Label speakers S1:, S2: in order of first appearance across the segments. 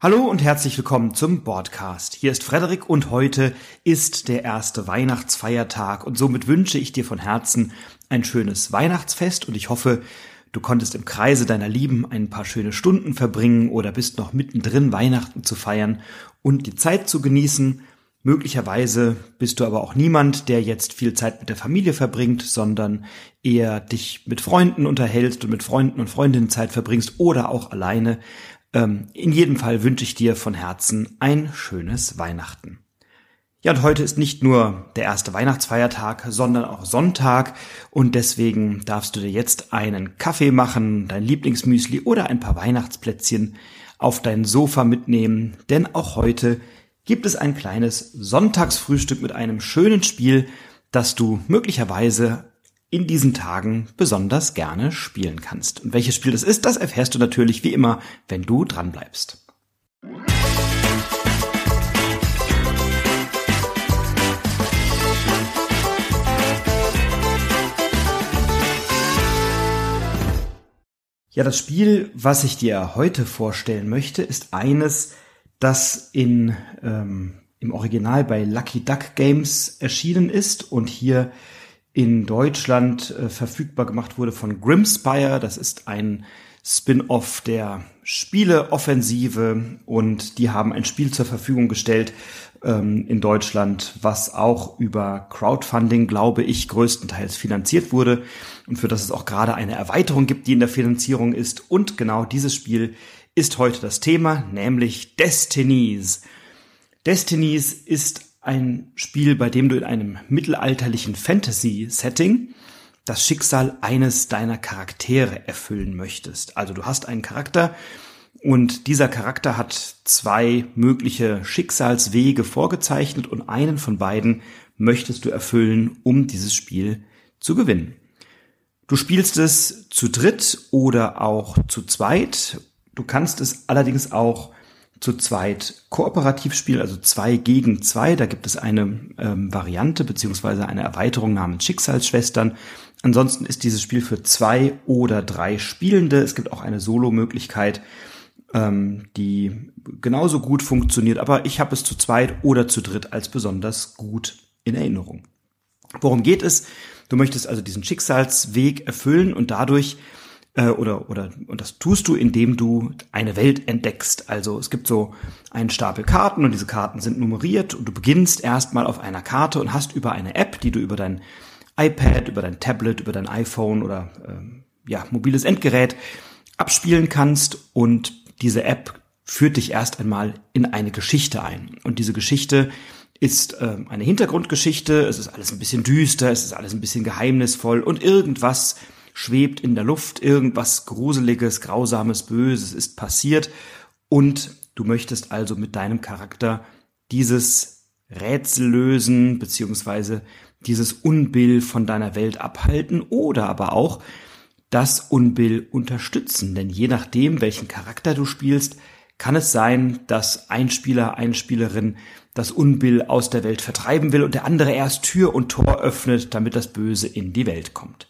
S1: Hallo und herzlich willkommen zum Podcast. Hier ist Frederik und heute ist der erste Weihnachtsfeiertag und somit wünsche ich dir von Herzen ein schönes Weihnachtsfest und ich hoffe, du konntest im Kreise deiner Lieben ein paar schöne Stunden verbringen oder bist noch mittendrin Weihnachten zu feiern und die Zeit zu genießen. Möglicherweise bist du aber auch niemand, der jetzt viel Zeit mit der Familie verbringt, sondern eher dich mit Freunden unterhältst und mit Freunden und Freundinnen Zeit verbringst oder auch alleine. Ähm, in jedem Fall wünsche ich dir von Herzen ein schönes Weihnachten. Ja, und heute ist nicht nur der erste Weihnachtsfeiertag, sondern auch Sonntag und deswegen darfst du dir jetzt einen Kaffee machen, dein Lieblingsmüsli oder ein paar Weihnachtsplätzchen auf dein Sofa mitnehmen, denn auch heute gibt es ein kleines Sonntagsfrühstück mit einem schönen Spiel, das du möglicherweise in diesen Tagen besonders gerne spielen kannst. Und welches Spiel das ist, das erfährst du natürlich wie immer, wenn du dran bleibst. Ja, das Spiel, was ich dir heute vorstellen möchte, ist eines, das in, ähm, im Original bei Lucky Duck Games erschienen ist und hier in Deutschland äh, verfügbar gemacht wurde von Grimspire. Das ist ein Spin-off der Spieleoffensive und die haben ein Spiel zur Verfügung gestellt ähm, in Deutschland, was auch über Crowdfunding, glaube ich, größtenteils finanziert wurde und für das es auch gerade eine Erweiterung gibt, die in der Finanzierung ist. Und genau dieses Spiel ist heute das Thema, nämlich Destinies. Destinies ist ein Spiel, bei dem du in einem mittelalterlichen Fantasy-Setting das Schicksal eines deiner Charaktere erfüllen möchtest. Also du hast einen Charakter und dieser Charakter hat zwei mögliche Schicksalswege vorgezeichnet und einen von beiden möchtest du erfüllen, um dieses Spiel zu gewinnen. Du spielst es zu dritt oder auch zu zweit. Du kannst es allerdings auch zu zweit kooperativ spielen, also zwei gegen zwei. Da gibt es eine ähm, Variante beziehungsweise eine Erweiterung namens Schicksalsschwestern. Ansonsten ist dieses Spiel für zwei oder drei Spielende. Es gibt auch eine Solo-Möglichkeit, ähm, die genauso gut funktioniert, aber ich habe es zu zweit oder zu dritt als besonders gut in Erinnerung. Worum geht es? Du möchtest also diesen Schicksalsweg erfüllen und dadurch äh, oder, oder, und das tust du, indem du eine Welt entdeckst. Also es gibt so einen Stapel Karten und diese Karten sind nummeriert und du beginnst erstmal auf einer Karte und hast über eine App, die du über dein iPad, über dein Tablet, über dein iPhone oder ähm, ja, mobiles Endgerät abspielen kannst und diese App führt dich erst einmal in eine Geschichte ein. Und diese Geschichte ist äh, eine Hintergrundgeschichte, es ist alles ein bisschen düster, es ist alles ein bisschen geheimnisvoll und irgendwas schwebt in der Luft, irgendwas Gruseliges, Grausames, Böses ist passiert und du möchtest also mit deinem Charakter dieses Rätsel lösen, beziehungsweise dieses Unbill von deiner Welt abhalten oder aber auch das Unbill unterstützen. Denn je nachdem, welchen Charakter du spielst, kann es sein, dass ein Spieler, eine Spielerin das Unbill aus der Welt vertreiben will und der andere erst Tür und Tor öffnet, damit das Böse in die Welt kommt.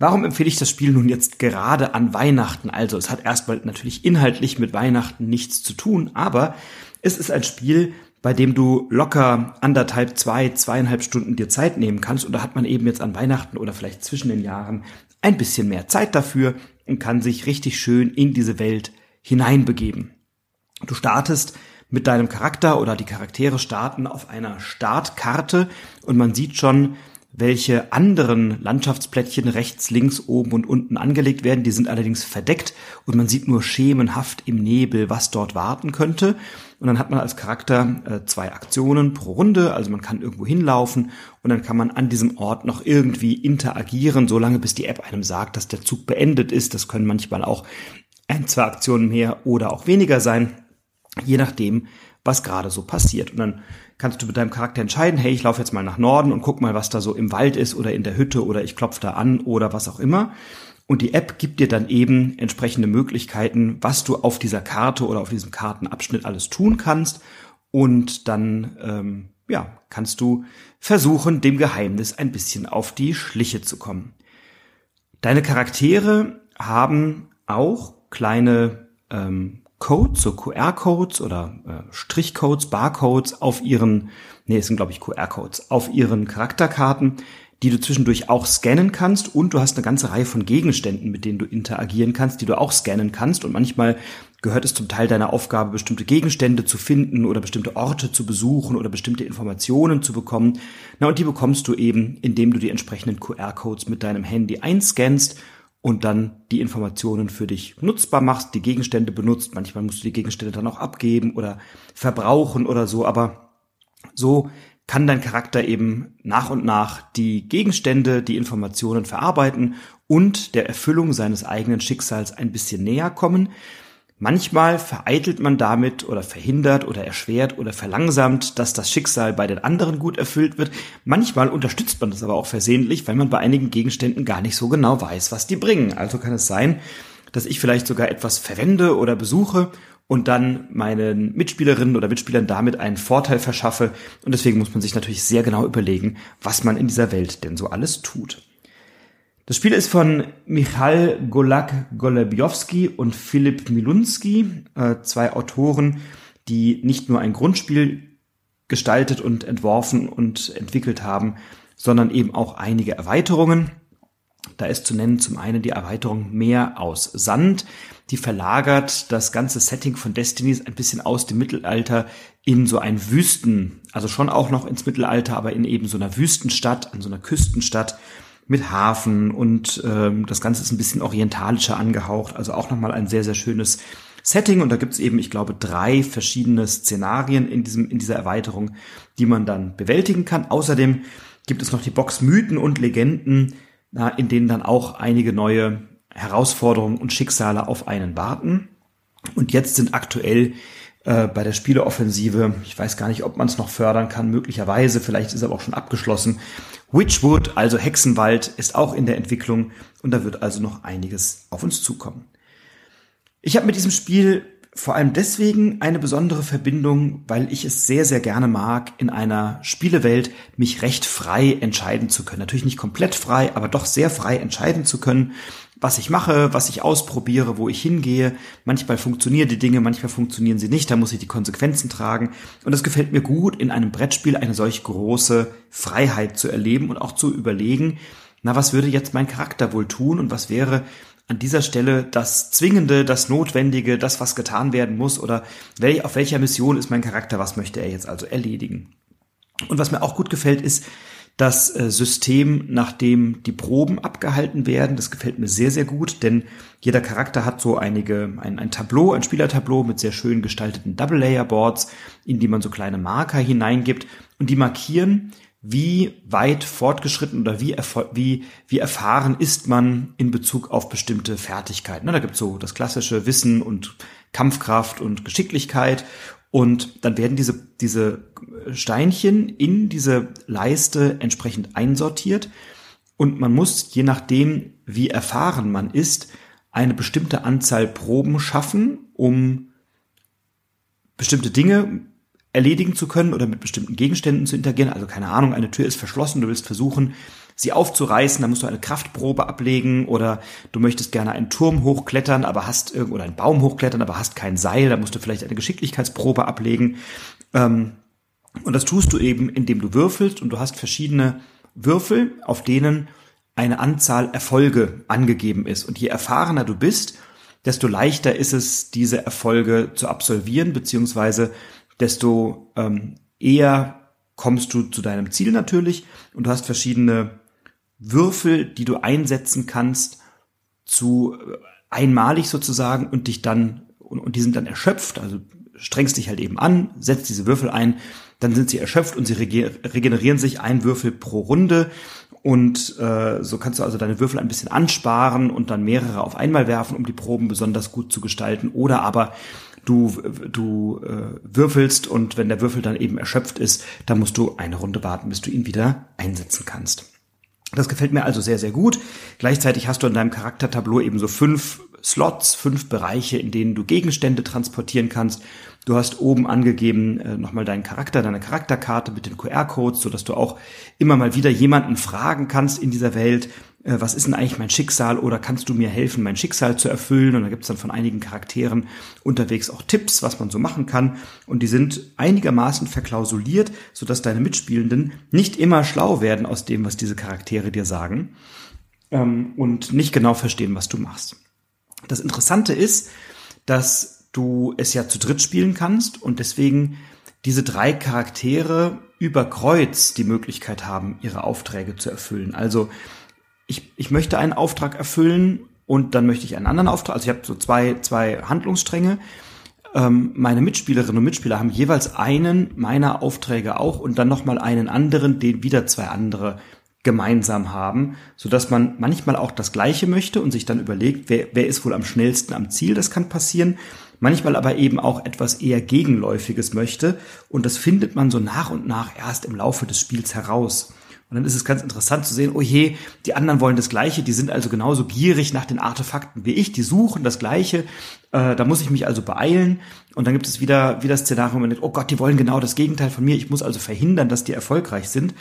S1: Warum empfehle ich das Spiel nun jetzt gerade an Weihnachten? Also es hat erstmal natürlich inhaltlich mit Weihnachten nichts zu tun, aber es ist ein Spiel, bei dem du locker anderthalb, zwei, zweieinhalb Stunden dir Zeit nehmen kannst. Und da hat man eben jetzt an Weihnachten oder vielleicht zwischen den Jahren ein bisschen mehr Zeit dafür und kann sich richtig schön in diese Welt hineinbegeben. Du startest mit deinem Charakter oder die Charaktere starten auf einer Startkarte und man sieht schon, welche anderen Landschaftsplättchen rechts, links, oben und unten angelegt werden. Die sind allerdings verdeckt und man sieht nur schemenhaft im Nebel, was dort warten könnte. Und dann hat man als Charakter äh, zwei Aktionen pro Runde, also man kann irgendwo hinlaufen und dann kann man an diesem Ort noch irgendwie interagieren, solange bis die App einem sagt, dass der Zug beendet ist. Das können manchmal auch ein, zwei Aktionen mehr oder auch weniger sein, je nachdem, was gerade so passiert. Und dann kannst du mit deinem Charakter entscheiden, hey, ich laufe jetzt mal nach Norden und guck mal, was da so im Wald ist oder in der Hütte oder ich klopfe da an oder was auch immer. Und die App gibt dir dann eben entsprechende Möglichkeiten, was du auf dieser Karte oder auf diesem Kartenabschnitt alles tun kannst. Und dann, ähm, ja, kannst du versuchen, dem Geheimnis ein bisschen auf die Schliche zu kommen. Deine Charaktere haben auch kleine ähm, Codes, so QR-Codes oder äh, Strichcodes, Barcodes auf ihren, nee, es sind glaube ich QR-Codes, auf ihren Charakterkarten, die du zwischendurch auch scannen kannst. Und du hast eine ganze Reihe von Gegenständen, mit denen du interagieren kannst, die du auch scannen kannst. Und manchmal gehört es zum Teil deiner Aufgabe, bestimmte Gegenstände zu finden oder bestimmte Orte zu besuchen oder bestimmte Informationen zu bekommen. Na, und die bekommst du eben, indem du die entsprechenden QR-Codes mit deinem Handy einscannst und dann die Informationen für dich nutzbar machst, die Gegenstände benutzt. Manchmal musst du die Gegenstände dann auch abgeben oder verbrauchen oder so, aber so kann dein Charakter eben nach und nach die Gegenstände, die Informationen verarbeiten und der Erfüllung seines eigenen Schicksals ein bisschen näher kommen. Manchmal vereitelt man damit oder verhindert oder erschwert oder verlangsamt, dass das Schicksal bei den anderen gut erfüllt wird. Manchmal unterstützt man das aber auch versehentlich, weil man bei einigen Gegenständen gar nicht so genau weiß, was die bringen. Also kann es sein, dass ich vielleicht sogar etwas verwende oder besuche und dann meinen Mitspielerinnen oder Mitspielern damit einen Vorteil verschaffe. Und deswegen muss man sich natürlich sehr genau überlegen, was man in dieser Welt denn so alles tut. Das Spiel ist von Michal Golak-Golebiowski und Philipp Milunski, äh, zwei Autoren, die nicht nur ein Grundspiel gestaltet und entworfen und entwickelt haben, sondern eben auch einige Erweiterungen. Da ist zu nennen zum einen die Erweiterung Meer aus Sand, die verlagert das ganze Setting von Destinies ein bisschen aus dem Mittelalter in so ein Wüsten, also schon auch noch ins Mittelalter, aber in eben so einer Wüstenstadt, in so einer Küstenstadt mit Hafen und ähm, das Ganze ist ein bisschen orientalischer angehaucht, also auch nochmal ein sehr, sehr schönes Setting und da gibt's eben, ich glaube, drei verschiedene Szenarien in, diesem, in dieser Erweiterung, die man dann bewältigen kann. Außerdem gibt es noch die Box Mythen und Legenden, in denen dann auch einige neue Herausforderungen und Schicksale auf einen warten. Und jetzt sind aktuell äh, bei der Spieleoffensive, ich weiß gar nicht, ob man es noch fördern kann, möglicherweise, vielleicht ist aber auch schon abgeschlossen, Witchwood, also Hexenwald, ist auch in der Entwicklung und da wird also noch einiges auf uns zukommen. Ich habe mit diesem Spiel vor allem deswegen eine besondere Verbindung, weil ich es sehr, sehr gerne mag, in einer Spielewelt mich recht frei entscheiden zu können. Natürlich nicht komplett frei, aber doch sehr frei entscheiden zu können was ich mache, was ich ausprobiere, wo ich hingehe. Manchmal funktionieren die Dinge, manchmal funktionieren sie nicht, da muss ich die Konsequenzen tragen. Und es gefällt mir gut, in einem Brettspiel eine solch große Freiheit zu erleben und auch zu überlegen, na, was würde jetzt mein Charakter wohl tun und was wäre an dieser Stelle das Zwingende, das Notwendige, das, was getan werden muss oder auf welcher Mission ist mein Charakter, was möchte er jetzt also erledigen. Und was mir auch gut gefällt, ist, das äh, System, nach dem die Proben abgehalten werden. Das gefällt mir sehr, sehr gut, denn jeder Charakter hat so einige, ein, ein Tableau, ein Spielertableau mit sehr schön gestalteten Double-Layer-Boards, in die man so kleine Marker hineingibt und die markieren, wie weit fortgeschritten oder wie, wie, wie erfahren ist man in Bezug auf bestimmte Fertigkeiten. Da gibt es so das klassische Wissen und Kampfkraft und Geschicklichkeit und dann werden diese, diese Steinchen in diese Leiste entsprechend einsortiert. Und man muss, je nachdem, wie erfahren man ist, eine bestimmte Anzahl Proben schaffen, um bestimmte Dinge erledigen zu können oder mit bestimmten Gegenständen zu interagieren. Also keine Ahnung, eine Tür ist verschlossen, du willst versuchen, sie aufzureißen, dann musst du eine Kraftprobe ablegen oder du möchtest gerne einen Turm hochklettern, aber hast oder einen Baum hochklettern, aber hast kein Seil, da musst du vielleicht eine Geschicklichkeitsprobe ablegen. Ähm, und das tust du eben, indem du würfelst und du hast verschiedene Würfel, auf denen eine Anzahl Erfolge angegeben ist. Und je erfahrener du bist, desto leichter ist es, diese Erfolge zu absolvieren, beziehungsweise desto ähm, eher kommst du zu deinem Ziel natürlich und du hast verschiedene Würfel, die du einsetzen kannst, zu äh, einmalig sozusagen und dich dann und, und die sind dann erschöpft, also strengst dich halt eben an, setzt diese Würfel ein, dann sind sie erschöpft und sie regenerieren sich ein Würfel pro Runde. Und äh, so kannst du also deine Würfel ein bisschen ansparen und dann mehrere auf einmal werfen, um die Proben besonders gut zu gestalten. Oder aber du du äh, würfelst und wenn der Würfel dann eben erschöpft ist, dann musst du eine Runde warten, bis du ihn wieder einsetzen kannst. Das gefällt mir also sehr, sehr gut. Gleichzeitig hast du in deinem Charaktertableau eben so fünf Slots, fünf Bereiche, in denen du Gegenstände transportieren kannst. Du hast oben angegeben äh, nochmal deinen Charakter, deine Charakterkarte mit den QR-Codes, so dass du auch immer mal wieder jemanden fragen kannst in dieser Welt, was ist denn eigentlich mein Schicksal oder kannst du mir helfen, mein Schicksal zu erfüllen? Und da gibt es dann von einigen Charakteren unterwegs auch Tipps, was man so machen kann. Und die sind einigermaßen verklausuliert, sodass deine Mitspielenden nicht immer schlau werden aus dem, was diese Charaktere dir sagen ähm, und nicht genau verstehen, was du machst. Das Interessante ist, dass du es ja zu dritt spielen kannst und deswegen diese drei Charaktere über Kreuz die Möglichkeit haben, ihre Aufträge zu erfüllen. Also ich, ich möchte einen Auftrag erfüllen und dann möchte ich einen anderen Auftrag. Also ich habe so zwei, zwei Handlungsstränge. Ähm, meine Mitspielerinnen und Mitspieler haben jeweils einen meiner Aufträge auch und dann nochmal einen anderen, den wieder zwei andere gemeinsam haben, so dass man manchmal auch das Gleiche möchte und sich dann überlegt, wer, wer ist wohl am schnellsten am Ziel, das kann passieren, manchmal aber eben auch etwas eher Gegenläufiges möchte und das findet man so nach und nach erst im Laufe des Spiels heraus. Und dann ist es ganz interessant zu sehen, oh je, die anderen wollen das Gleiche, die sind also genauso gierig nach den Artefakten wie ich, die suchen das Gleiche, äh, da muss ich mich also beeilen. Und dann gibt es wieder, wieder das Szenario, wo man denkt, oh Gott, die wollen genau das Gegenteil von mir, ich muss also verhindern, dass die erfolgreich sind.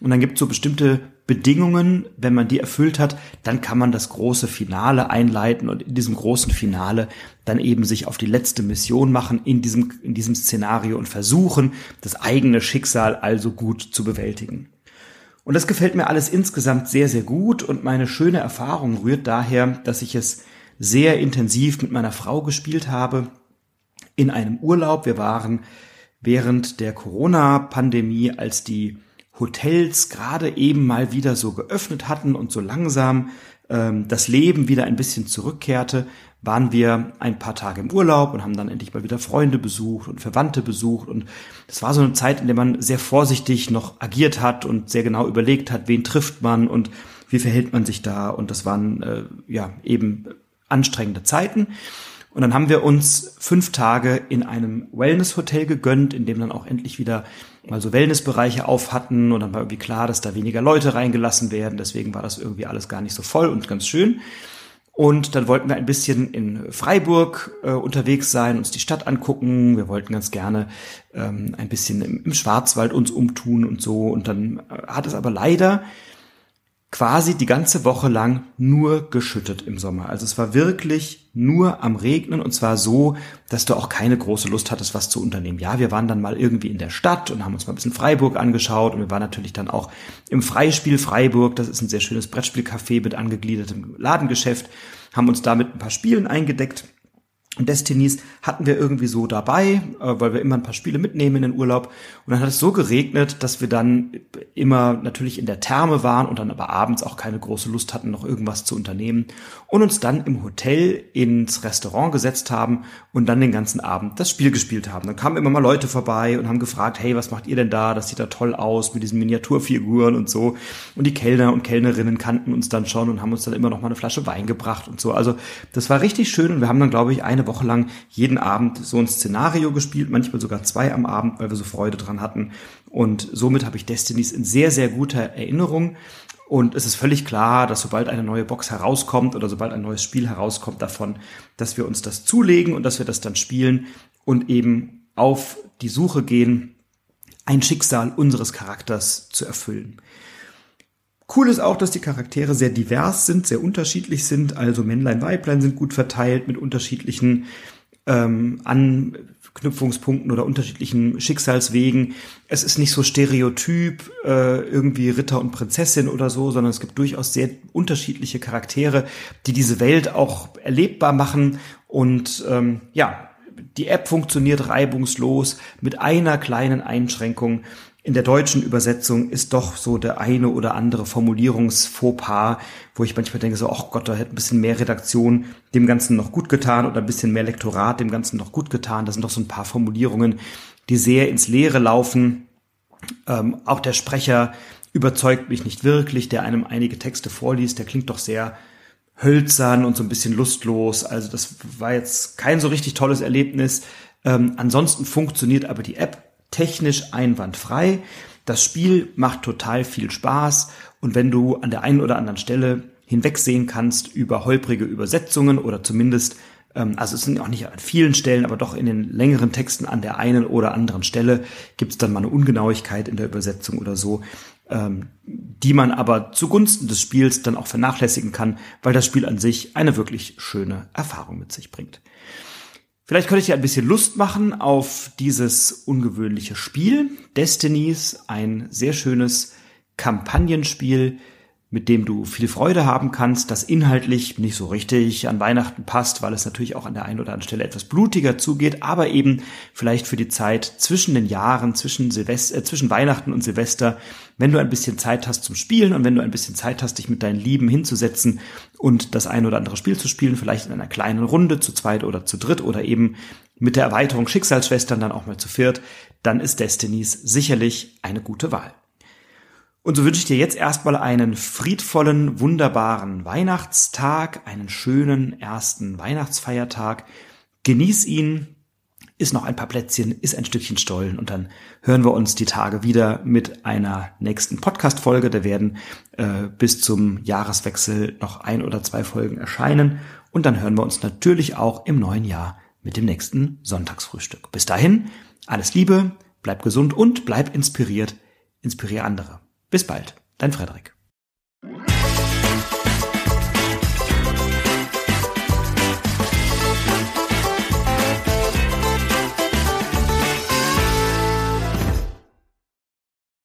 S1: Und dann gibt es so bestimmte Bedingungen, wenn man die erfüllt hat, dann kann man das große Finale einleiten und in diesem großen Finale dann eben sich auf die letzte Mission machen in diesem, in diesem Szenario und versuchen, das eigene Schicksal also gut zu bewältigen. Und das gefällt mir alles insgesamt sehr, sehr gut und meine schöne Erfahrung rührt daher, dass ich es sehr intensiv mit meiner Frau gespielt habe in einem Urlaub. Wir waren während der Corona-Pandemie, als die Hotels gerade eben mal wieder so geöffnet hatten und so langsam ähm, das Leben wieder ein bisschen zurückkehrte, waren wir ein paar Tage im Urlaub und haben dann endlich mal wieder Freunde besucht und Verwandte besucht. Und das war so eine Zeit, in der man sehr vorsichtig noch agiert hat und sehr genau überlegt hat, wen trifft man und wie verhält man sich da. Und das waren äh, ja eben anstrengende Zeiten. Und dann haben wir uns fünf Tage in einem Wellness-Hotel gegönnt, in dem dann auch endlich wieder mal so Wellnessbereiche auf hatten. Und dann war irgendwie klar, dass da weniger Leute reingelassen werden. Deswegen war das irgendwie alles gar nicht so voll und ganz schön. Und dann wollten wir ein bisschen in Freiburg äh, unterwegs sein, uns die Stadt angucken. Wir wollten ganz gerne ähm, ein bisschen im, im, Schwarzwald uns umtun und so. Und dann äh, hat es aber leider quasi die ganze Woche lang nur geschüttet im Sommer. Also es war wirklich nur am Regnen und zwar so, dass du auch keine große Lust hattest, was zu unternehmen. Ja, wir waren dann mal irgendwie in der Stadt und haben uns mal ein bisschen Freiburg angeschaut und wir waren natürlich dann auch im Freispiel Freiburg. Das ist ein sehr schönes Brettspielcafé mit angegliedertem Ladengeschäft, haben uns damit ein paar Spielen eingedeckt Destinies hatten wir irgendwie so dabei, äh, weil wir immer ein paar Spiele mitnehmen in den Urlaub. Und dann hat es so geregnet, dass wir dann immer natürlich in der Therme waren und dann aber abends auch keine große Lust hatten, noch irgendwas zu unternehmen. Und uns dann im Hotel ins Restaurant gesetzt haben und dann den ganzen Abend das Spiel gespielt haben. Dann kamen immer mal Leute vorbei und haben gefragt, hey, was macht ihr denn da? Das sieht da toll aus mit diesen Miniaturfiguren und so. Und die Kellner und Kellnerinnen kannten uns dann schon und haben uns dann immer noch mal eine Flasche Wein gebracht und so. Also das war richtig schön und wir haben dann, glaube ich, eine Woche lang jeden Abend so ein Szenario gespielt, manchmal sogar zwei am Abend, weil wir so Freude dran hatten. Und somit habe ich Destinies in sehr, sehr guter Erinnerung. Und es ist völlig klar, dass sobald eine neue Box herauskommt oder sobald ein neues Spiel herauskommt davon, dass wir uns das zulegen und dass wir das dann spielen und eben auf die Suche gehen, ein Schicksal unseres Charakters zu erfüllen. Cool ist auch, dass die Charaktere sehr divers sind, sehr unterschiedlich sind. Also Männlein, Weiblein sind gut verteilt mit unterschiedlichen ähm, Anknüpfungspunkten oder unterschiedlichen Schicksalswegen. Es ist nicht so stereotyp, äh, irgendwie Ritter und Prinzessin oder so, sondern es gibt durchaus sehr unterschiedliche Charaktere, die diese Welt auch erlebbar machen. Und ähm, ja, die App funktioniert reibungslos mit einer kleinen Einschränkung in der deutschen Übersetzung ist doch so der eine oder andere Formulierungsfauxpas, wo ich manchmal denke so, ach Gott, da hätte ein bisschen mehr Redaktion dem Ganzen noch gut getan oder ein bisschen mehr Lektorat dem Ganzen noch gut getan. Das sind doch so ein paar Formulierungen, die sehr ins Leere laufen. Ähm, auch der Sprecher überzeugt mich nicht wirklich, der einem einige Texte vorliest, der klingt doch sehr hölzern und so ein bisschen lustlos. Also das war jetzt kein so richtig tolles Erlebnis. Ähm, ansonsten funktioniert aber die App technisch einwandfrei. Das Spiel macht total viel Spaß und wenn du an der einen oder anderen Stelle hinwegsehen kannst über holprige Übersetzungen oder zumindest Ähm, also es sind auch nicht an vielen Stellen, aber doch in den längeren Texten an der einen oder anderen Stelle gibt es dann mal eine Ungenauigkeit in der Übersetzung oder so, ähm, die man aber zugunsten des Spiels dann auch vernachlässigen kann, weil das Spiel an sich eine wirklich schöne Erfahrung mit sich bringt. Vielleicht könnte ich dir ein bisschen Lust machen auf dieses ungewöhnliche Spiel. Destinies, ein sehr schönes Kampagnenspiel, mit dem du viel Freude haben kannst, das inhaltlich nicht so richtig an Weihnachten passt, weil es natürlich auch an der einen oder anderen Stelle etwas blutiger zugeht, aber eben vielleicht für die Zeit zwischen den Jahren, zwischen, Silvester, äh, zwischen Weihnachten und Silvester, wenn du ein bisschen Zeit hast zum Spielen und wenn du ein bisschen Zeit hast, dich mit deinen Lieben hinzusetzen und das ein oder andere Spiel zu spielen, vielleicht in einer kleinen Runde, zu zweit oder zu dritt oder eben mit der Erweiterung Schicksalsschwestern dann auch mal zu viert, dann ist Destinies sicherlich eine gute Wahl. Und so wünsche ich dir jetzt erstmal einen friedvollen, wunderbaren Weihnachtstag, einen schönen ersten Weihnachtsfeiertag. Genieß ihn, isst noch ein paar Plätzchen, isst ein Stückchen Stollen und dann hören wir uns die Tage wieder mit einer nächsten Podcast-Folge. Da werden äh, bis zum Jahreswechsel noch ein oder zwei Folgen erscheinen und dann hören wir uns natürlich auch im neuen Jahr mit dem nächsten Sonntagsfrühstück. Bis dahin, alles Liebe, bleib gesund und bleib inspiriert, inspiriere andere. Bis bald, dein Frederik.